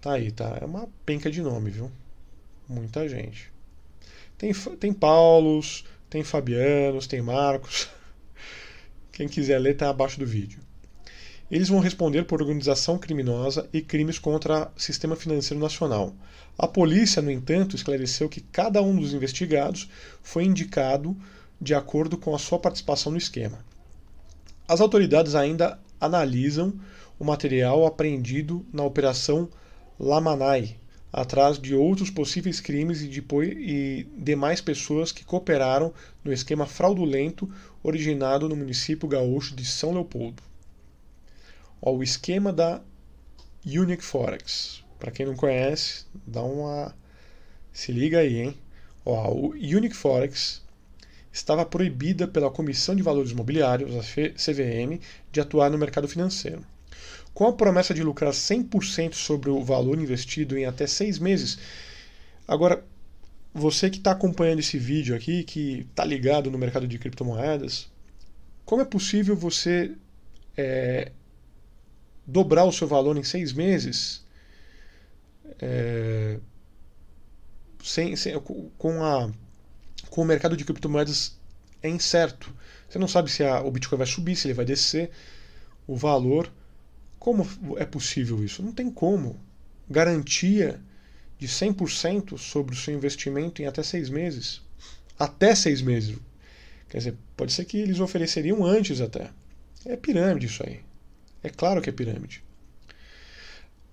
Tá aí, tá? É uma penca de nome, viu? Muita gente. Tem, tem Paulos, tem Fabianos, tem Marcos. Quem quiser ler, tá abaixo do vídeo. Eles vão responder por organização criminosa e crimes contra o sistema financeiro nacional. A polícia, no entanto, esclareceu que cada um dos investigados foi indicado de acordo com a sua participação no esquema. As autoridades ainda analisam o material apreendido na Operação Lamanai, atrás de outros possíveis crimes e, depois, e demais pessoas que cooperaram no esquema fraudulento originado no município gaúcho de São Leopoldo. Ó, o esquema da Unique Forex. Para quem não conhece, dá uma. Se liga aí, hein? Ó, o Unique Forex estava proibida pela Comissão de Valores Mobiliários, a CVM, de atuar no mercado financeiro. Com a promessa de lucrar 100% sobre o valor investido em até seis meses. Agora, você que está acompanhando esse vídeo aqui, que está ligado no mercado de criptomoedas, como é possível você é, dobrar o seu valor em seis meses é, sem, sem, com, a, com o mercado de criptomoedas é incerto. Você não sabe se a, o Bitcoin vai subir, se ele vai descer. O valor como é possível isso? Não tem como. Garantia de 100% sobre o seu investimento em até seis meses. Até seis meses. Quer dizer, pode ser que eles ofereceriam antes até. É pirâmide isso aí. É claro que é pirâmide.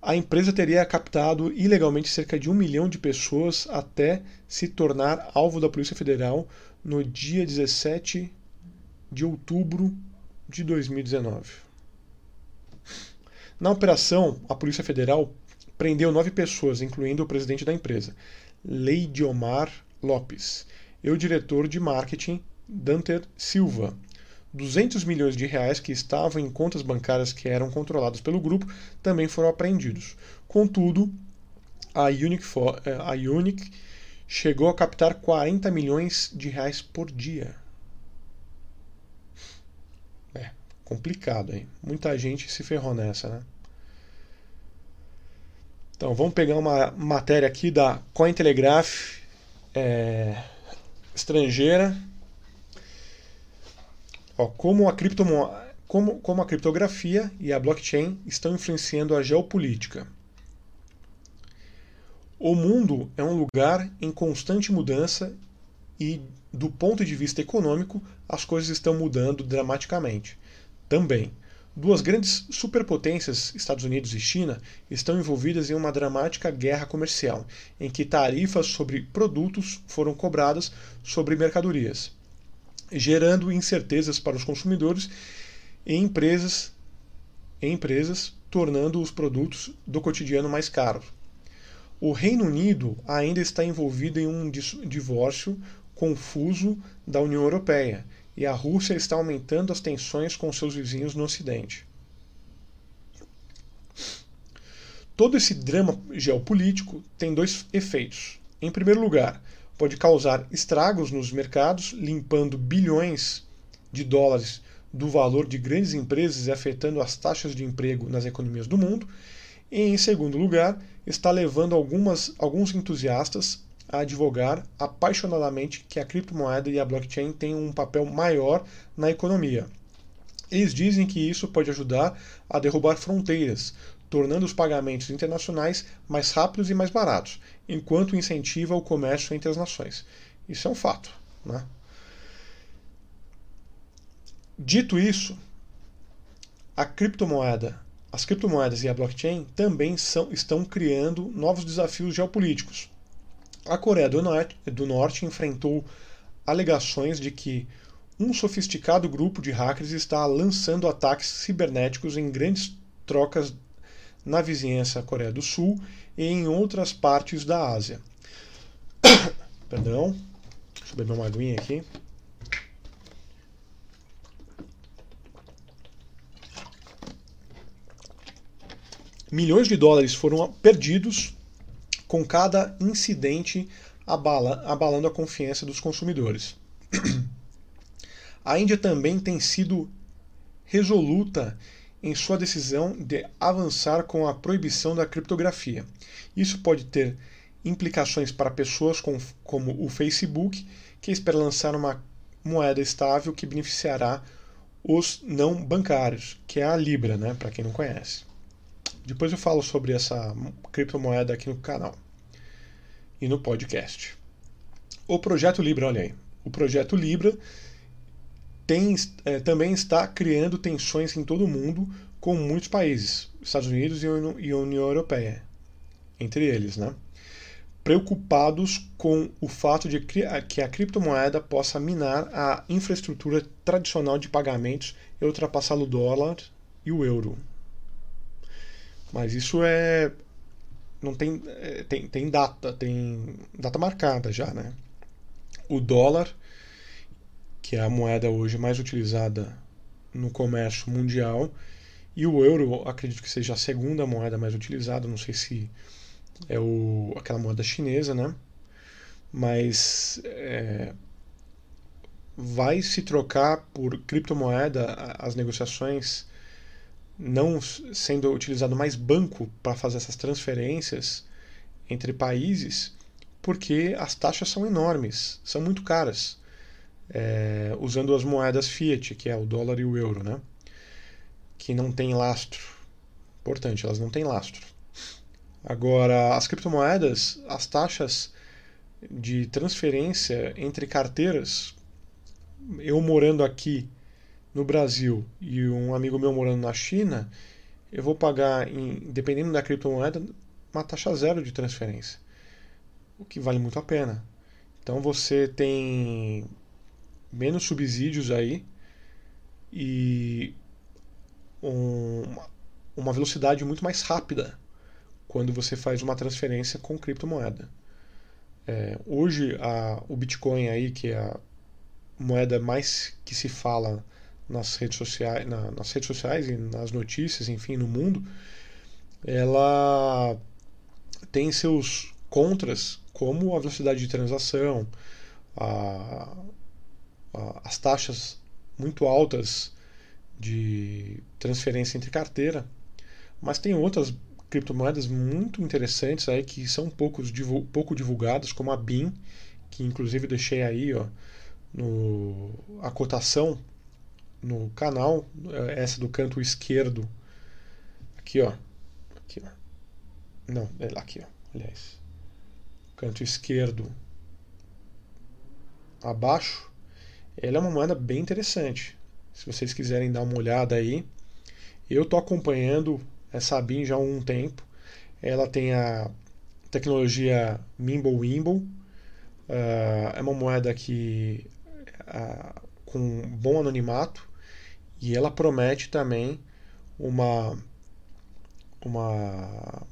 A empresa teria captado ilegalmente cerca de um milhão de pessoas até se tornar alvo da Polícia Federal no dia 17 de outubro de 2019. Na operação, a Polícia Federal prendeu nove pessoas, incluindo o presidente da empresa, Leidiomar Lopes, e o diretor de marketing, Danter Silva. 200 milhões de reais que estavam em contas bancárias que eram controladas pelo grupo também foram apreendidos. Contudo, a Unic, Unic chegou a captar 40 milhões de reais por dia. complicado, hein? Muita gente se ferrou nessa, né? Então, vamos pegar uma matéria aqui da Cointelegraph é, estrangeira. Ó, como, a criptomo... como, como a criptografia e a blockchain estão influenciando a geopolítica. O mundo é um lugar em constante mudança e, do ponto de vista econômico, as coisas estão mudando dramaticamente. Também, duas grandes superpotências, Estados Unidos e China, estão envolvidas em uma dramática guerra comercial, em que tarifas sobre produtos foram cobradas sobre mercadorias, gerando incertezas para os consumidores e empresas, e empresas tornando os produtos do cotidiano mais caros. O Reino Unido ainda está envolvido em um divórcio confuso da União Europeia e a Rússia está aumentando as tensões com seus vizinhos no Ocidente. Todo esse drama geopolítico tem dois efeitos. Em primeiro lugar, pode causar estragos nos mercados, limpando bilhões de dólares do valor de grandes empresas e afetando as taxas de emprego nas economias do mundo. E, em segundo lugar, está levando algumas, alguns entusiastas a advogar apaixonadamente que a criptomoeda e a blockchain têm um papel maior na economia. Eles dizem que isso pode ajudar a derrubar fronteiras, tornando os pagamentos internacionais mais rápidos e mais baratos, enquanto incentiva o comércio entre as nações. Isso é um fato. Né? Dito isso, a criptomoeda, as criptomoedas e a blockchain também são, estão criando novos desafios geopolíticos. A Coreia do Norte, do Norte enfrentou alegações de que um sofisticado grupo de hackers está lançando ataques cibernéticos em grandes trocas na vizinhança Coreia do Sul e em outras partes da Ásia. Perdão, deixa eu beber uma aguinha aqui. Milhões de dólares foram perdidos com cada incidente abala, abalando a confiança dos consumidores. A Índia também tem sido resoluta em sua decisão de avançar com a proibição da criptografia. Isso pode ter implicações para pessoas com, como o Facebook, que espera lançar uma moeda estável que beneficiará os não bancários, que é a Libra, né, para quem não conhece. Depois eu falo sobre essa criptomoeda aqui no canal e no podcast. O projeto Libra, olha aí. O projeto Libra tem, é, também está criando tensões em todo o mundo com muitos países, Estados Unidos e a União Europeia, entre eles, né? preocupados com o fato de que a criptomoeda possa minar a infraestrutura tradicional de pagamentos e ultrapassar o dólar e o euro. Mas isso é não tem, é, tem tem data, tem data marcada já, né? O dólar, que é a moeda hoje mais utilizada no comércio mundial, e o euro, acredito que seja a segunda moeda mais utilizada, não sei se é o, aquela moeda chinesa, né? Mas é, vai se trocar por criptomoeda as negociações não sendo utilizado mais banco para fazer essas transferências entre países, porque as taxas são enormes, são muito caras, é, usando as moedas fiat, que é o dólar e o euro, né? que não tem lastro. Importante, elas não têm lastro. Agora, as criptomoedas, as taxas de transferência entre carteiras, eu morando aqui no Brasil e um amigo meu morando na China, eu vou pagar, em, dependendo da criptomoeda, uma taxa zero de transferência, o que vale muito a pena. Então você tem menos subsídios aí e um, uma velocidade muito mais rápida quando você faz uma transferência com criptomoeda. É, hoje a, o Bitcoin aí, que é a moeda mais que se fala nas redes sociais, na, nas redes sociais e nas notícias, enfim, no mundo, ela tem seus contras, como a velocidade de transação, a, as taxas muito altas de transferência entre carteira, mas tem outras criptomoedas muito interessantes aí que são poucos, pouco divulgadas, como a BIM, que inclusive deixei aí ó, no, a cotação no canal, é essa do canto esquerdo, aqui ó, aqui ó, não, é lá aqui ó, aliás, canto esquerdo abaixo, ela é uma moeda bem interessante. Se vocês quiserem dar uma olhada aí, eu tô acompanhando essa BIM já há um tempo. Ela tem a tecnologia Mimblewimble, uh, é uma moeda que uh, com bom anonimato e ela promete também uma uma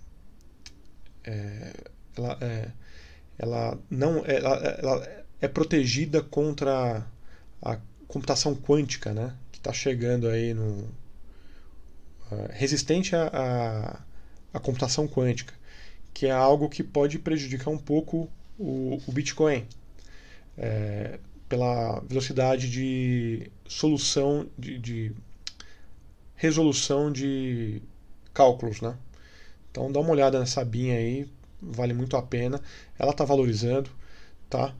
é, ela, é, ela não ela, ela é protegida contra a computação quântica, né, que está chegando aí no uh, resistente à, computação quântica, que é algo que pode prejudicar um pouco o, o Bitcoin. É, pela velocidade de solução, de, de resolução de cálculos, né? Então dá uma olhada nessa BIM aí, vale muito a pena. Ela está valorizando, tá?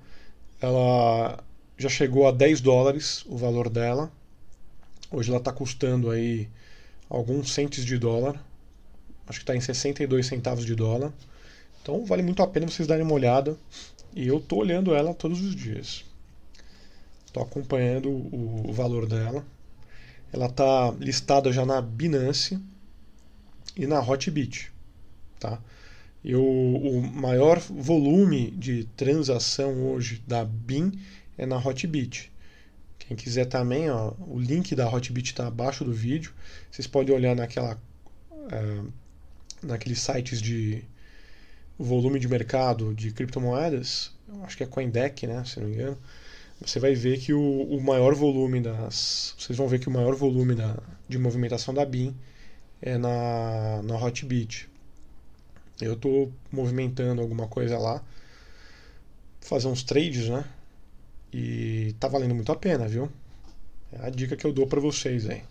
Ela já chegou a 10 dólares o valor dela. Hoje ela está custando aí alguns centes de dólar. Acho que está em 62 centavos de dólar. Então vale muito a pena vocês darem uma olhada. E eu estou olhando ela todos os dias. Estou acompanhando o, o valor dela. Ela está listada já na Binance e na Hotbit. Tá? E o, maior volume de transação hoje da BIM é na Hotbit. Quem quiser também, ó, o link da Hotbit está abaixo do vídeo. Vocês podem olhar naquela, é, naqueles sites de volume de mercado de criptomoedas. Acho que é CoinDeck, né? Se não me engano. Você vai ver que o, o maior volume das. Vocês vão ver que o maior volume da, de movimentação da BIM é na, na Hotbit. Eu estou movimentando alguma coisa lá, fazer uns trades, né? E tá valendo muito a pena, viu? É a dica que eu dou para vocês aí.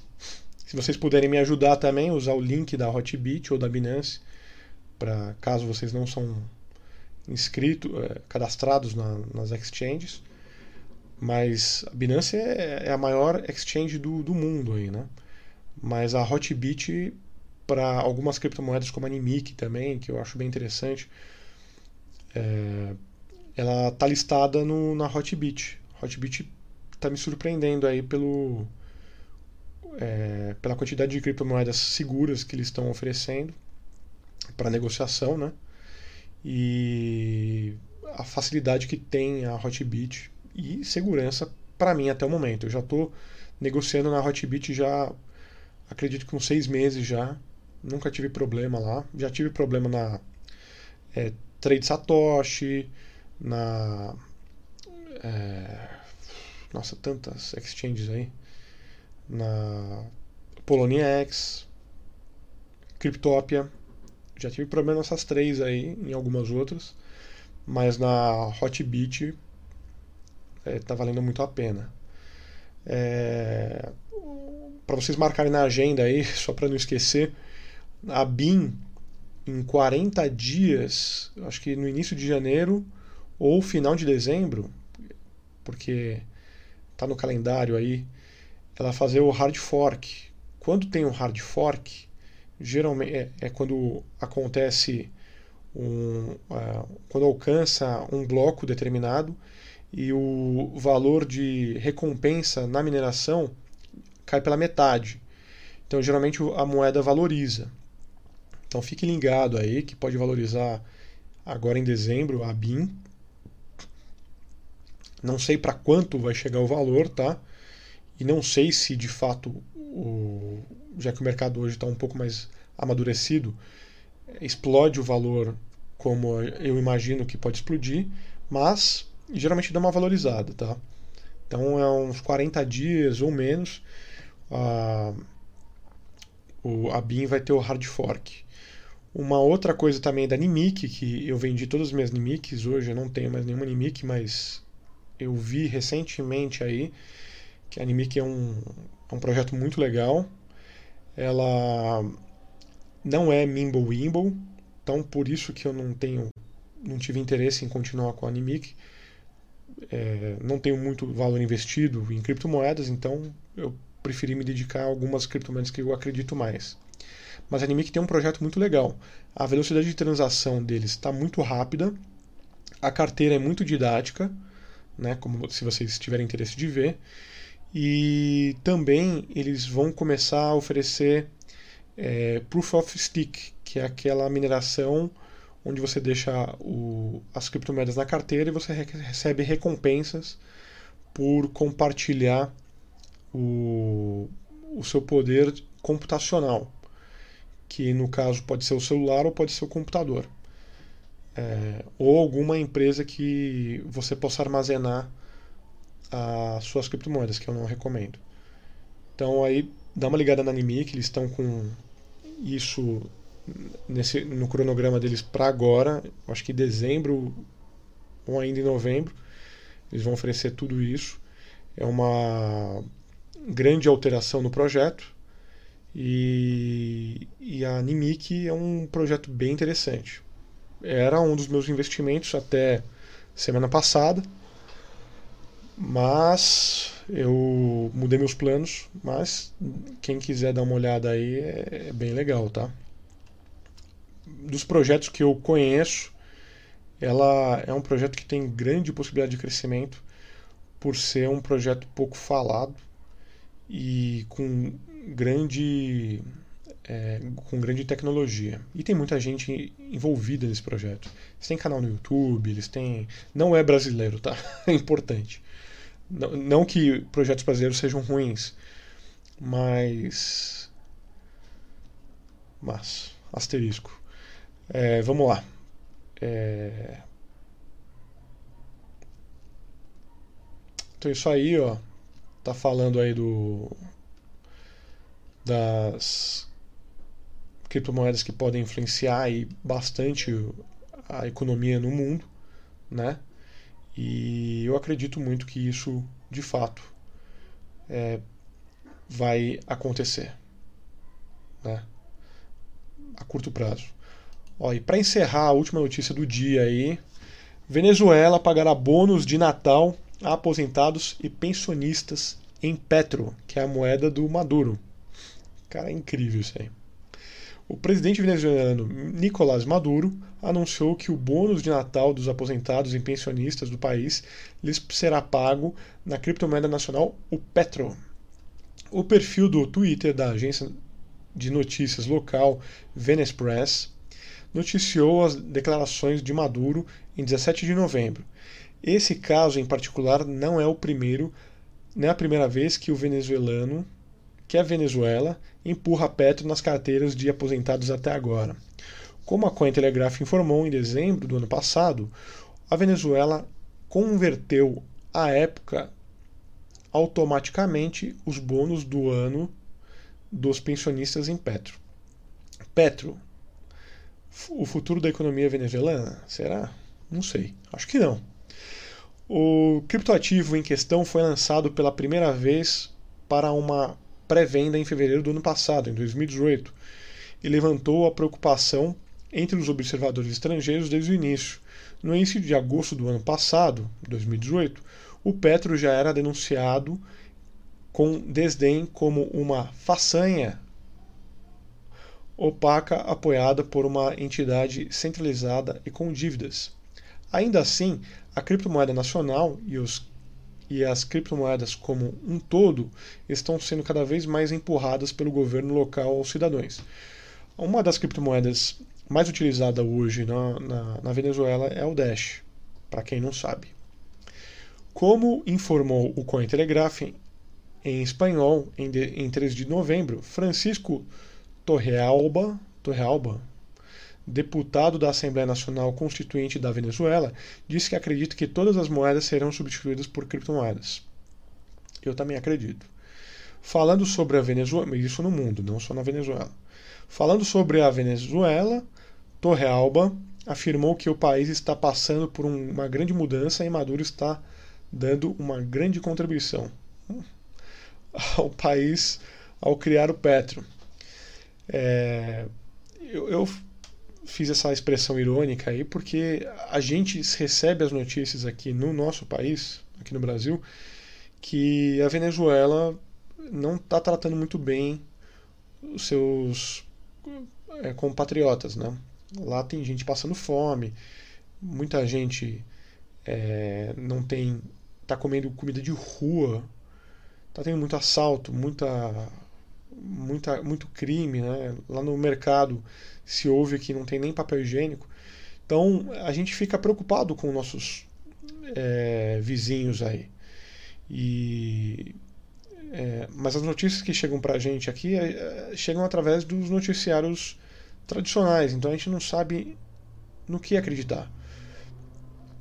Se vocês puderem me ajudar também, usar o link da Hotbit ou da Binance, para caso vocês não são inscritos, é, cadastrados na, nas exchanges. Mas a Binance é, é a maior exchange do, do mundo aí, né? Mas a Hotbit para algumas criptomoedas como a Nimic também, que eu acho bem interessante. É, ela está listada no, na Hotbit. Hotbit está me surpreendendo aí pelo, é, pela quantidade de criptomoedas seguras que eles estão oferecendo para negociação, né? E a facilidade que tem a Hotbit e segurança para mim até o momento. Eu já estou negociando na Hotbit já acredito que uns seis meses já nunca tive problema lá. Já tive problema na é, Trade Satoshi, na. É, nossa, tantas exchanges aí. Na Poloniex, Cryptopia. Já tive problema nessas três aí, em algumas outras. Mas na Hotbit é, tá valendo muito a pena. É, para vocês marcarem na agenda aí, só para não esquecer, a BIM em 40 dias, acho que no início de janeiro ou final de dezembro, porque tá no calendário aí, ela fazer o hard fork. Quando tem o hard fork, geralmente é, é quando acontece um, uh, quando alcança um bloco determinado e o valor de recompensa na mineração cai pela metade. Então, geralmente a moeda valoriza. Então fique ligado aí que pode valorizar agora em dezembro a BIM. Não sei para quanto vai chegar o valor, tá? E não sei se de fato, o, já que o mercado hoje está um pouco mais amadurecido, explode o valor como eu imagino que pode explodir, mas geralmente dá uma valorizada, tá? Então é uns 40 dias ou menos, a, a BIM vai ter o hard fork. Uma outra coisa também da Nimic, que eu vendi todas as minhas Nimics, hoje eu não tenho mais nenhuma Nimic, mas eu vi recentemente aí que a Nimic é um, é um projeto muito legal. Ela não é Mimble Wimble, então por isso que eu não tenho não tive interesse em continuar com a Nimic. É, não tenho muito valor investido em criptomoedas, então eu preferi me dedicar a algumas criptomoedas que eu acredito mais. Mas a Animic tem um projeto muito legal. A velocidade de transação deles está muito rápida, a carteira é muito didática, né, como se vocês tiverem interesse de ver. E também eles vão começar a oferecer é, Proof of Stick, que é aquela mineração onde você deixa o, as criptomoedas na carteira e você recebe recompensas por compartilhar o, o seu poder computacional que no caso pode ser o celular ou pode ser o computador. É, ou alguma empresa que você possa armazenar as suas criptomoedas, que eu não recomendo. Então aí dá uma ligada na Animic, eles estão com isso nesse, no cronograma deles para agora, acho que dezembro ou ainda em novembro, eles vão oferecer tudo isso. É uma grande alteração no projeto e, e e a Nimic é um projeto bem interessante. Era um dos meus investimentos até semana passada, mas eu mudei meus planos. Mas quem quiser dar uma olhada aí é, é bem legal, tá? Dos projetos que eu conheço, ela é um projeto que tem grande possibilidade de crescimento por ser um projeto pouco falado e com grande é, com grande tecnologia. E tem muita gente envolvida nesse projeto. Eles têm canal no YouTube, eles têm. Não é brasileiro, tá? É importante. Não, não que projetos brasileiros sejam ruins, mas. Mas. Asterisco. É, vamos lá. É... Então isso aí, ó, tá falando aí do das criptomoedas que podem influenciar aí bastante a economia no mundo, né? E eu acredito muito que isso, de fato, é, vai acontecer, né? A curto prazo. Ó, e para encerrar a última notícia do dia aí, Venezuela pagará bônus de Natal a aposentados e pensionistas em Petro, que é a moeda do Maduro. Cara, é incrível isso aí. O presidente venezuelano Nicolás Maduro anunciou que o bônus de Natal dos aposentados e pensionistas do país lhes será pago na criptomoeda nacional, o Petro. O perfil do Twitter da agência de notícias local Venespress noticiou as declarações de Maduro em 17 de novembro. Esse caso em particular não é o primeiro, não é a primeira vez que o venezuelano, que a Venezuela, empurra Petro nas carteiras de aposentados até agora. Como a Cointelegraph informou em dezembro do ano passado, a Venezuela converteu à época automaticamente os bônus do ano dos pensionistas em Petro. Petro, o futuro da economia venezuelana? Será? Não sei. Acho que não. O criptoativo em questão foi lançado pela primeira vez para uma pré-venda em fevereiro do ano passado, em 2018, e levantou a preocupação entre os observadores estrangeiros desde o início. No início de agosto do ano passado, 2018, o Petro já era denunciado com desdém como uma façanha opaca apoiada por uma entidade centralizada e com dívidas. Ainda assim, a criptomoeda nacional e, os, e as criptomoedas como um todo estão sendo cada vez mais empurradas pelo governo local aos cidadãos. Uma das criptomoedas mais utilizada hoje na, na, na Venezuela é o Dash, para quem não sabe. Como informou o Cointelegraph em espanhol em, de, em 3 de novembro, Francisco Torrealba, Torrealba, deputado da Assembleia Nacional Constituinte da Venezuela, disse que acredita que todas as moedas serão substituídas por criptomoedas. Eu também acredito. Falando sobre a Venezuela, isso no mundo, não só na Venezuela. Falando sobre a Venezuela, Torrealba afirmou que o país está passando por uma grande mudança e Maduro está dando uma grande contribuição ao país ao criar o Petro. É, eu, eu fiz essa expressão irônica aí porque a gente recebe as notícias aqui no nosso país, aqui no Brasil, que a Venezuela não está tratando muito bem os seus é, compatriotas, né? Lá tem gente passando fome, muita gente é, não tem, está comendo comida de rua, está tendo muito assalto, muita muita, muito crime, né? Lá no mercado se ouve que não tem nem papel higiênico. Então a gente fica preocupado com nossos é, vizinhos aí. E, é, mas as notícias que chegam para a gente aqui é, é, chegam através dos noticiários tradicionais, então a gente não sabe no que acreditar.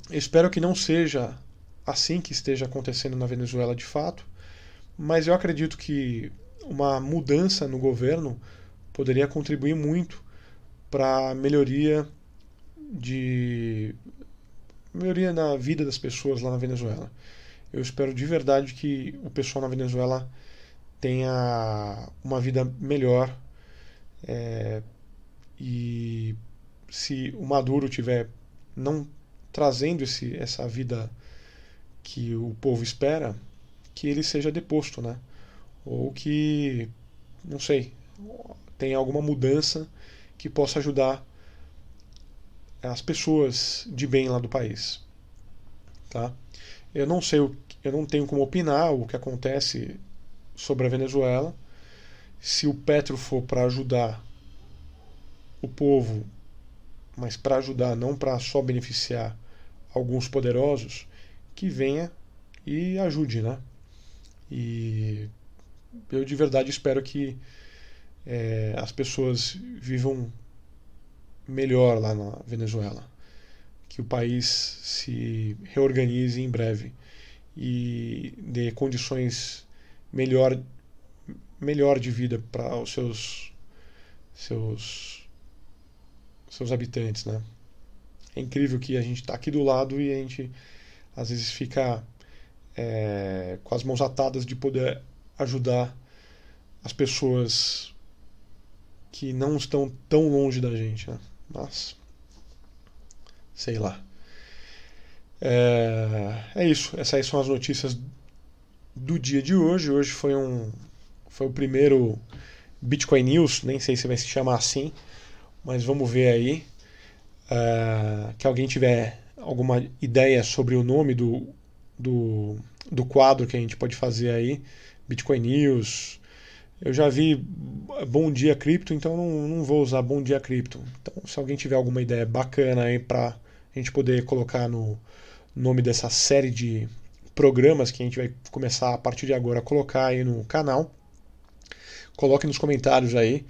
Espero que não seja assim que esteja acontecendo na Venezuela de fato, mas eu acredito que uma mudança no governo poderia contribuir muito para melhoria de melhoria na vida das pessoas lá na Venezuela. Eu espero de verdade que o pessoal na Venezuela tenha uma vida melhor, é, e se o Maduro tiver não trazendo esse, essa vida que o povo espera, que ele seja deposto, né? Ou que, não sei, tenha alguma mudança que possa ajudar as pessoas de bem lá do país, tá? Eu não sei, eu não tenho como opinar o que acontece sobre a Venezuela. Se o Petro for para ajudar o povo, mas para ajudar, não para só beneficiar alguns poderosos, que venha e ajude, né? E eu de verdade espero que é, as pessoas vivam melhor lá na Venezuela, que o país se reorganize em breve e dê condições melhor melhor de vida para os seus seus seus habitantes, né? É incrível que a gente está aqui do lado e a gente às vezes fica é, com as mãos atadas de poder ajudar as pessoas que não estão tão longe da gente. Né? Mas, sei lá. É, é isso. Essas aí são as notícias do dia de hoje. Hoje foi um foi o primeiro Bitcoin News, nem sei se vai se chamar assim, mas vamos ver aí. É, que alguém tiver alguma ideia sobre o nome do, do, do quadro que a gente pode fazer aí, Bitcoin News. Eu já vi Bom Dia Cripto, então não, não vou usar Bom Dia Cripto. Então, se alguém tiver alguma ideia bacana aí para a gente poder colocar no nome dessa série de programas que a gente vai começar a partir de agora a colocar aí no canal, coloque nos comentários aí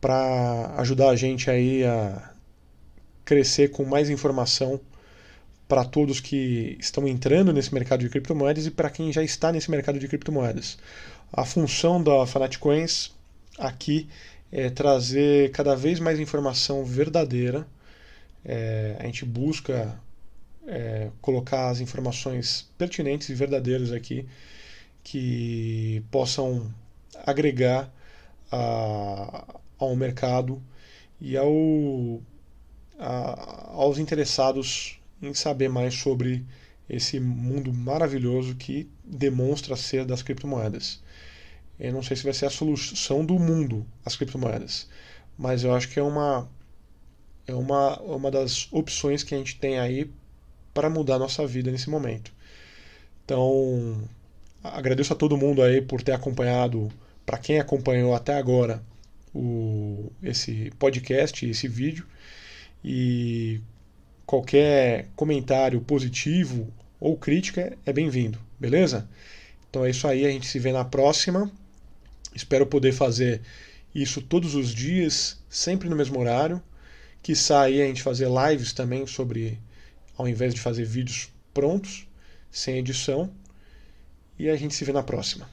para ajudar a gente aí a crescer com mais informação para todos que estão entrando nesse mercado de criptomoedas e para quem já está nesse mercado de criptomoedas. A função da Fanatcoins aqui é trazer cada vez mais informação verdadeira. É, a gente busca é, colocar as informações pertinentes e verdadeiras aqui que possam agregar a, ao mercado e ao, a, aos interessados em saber mais sobre esse mundo maravilhoso que demonstra ser das criptomoedas. Eu não sei se vai ser a solução do mundo as criptomoedas, mas eu acho que é uma é uma, uma das opções que a gente tem aí para mudar a nossa vida nesse momento. Então, agradeço a todo mundo aí por ter acompanhado, para quem acompanhou até agora o, esse podcast, esse vídeo. E qualquer comentário positivo ou crítica é bem-vindo, beleza? Então é isso aí, a gente se vê na próxima. Espero poder fazer isso todos os dias, sempre no mesmo horário. Que saia a gente fazer lives também sobre, ao invés de fazer vídeos prontos, sem edição. E a gente se vê na próxima.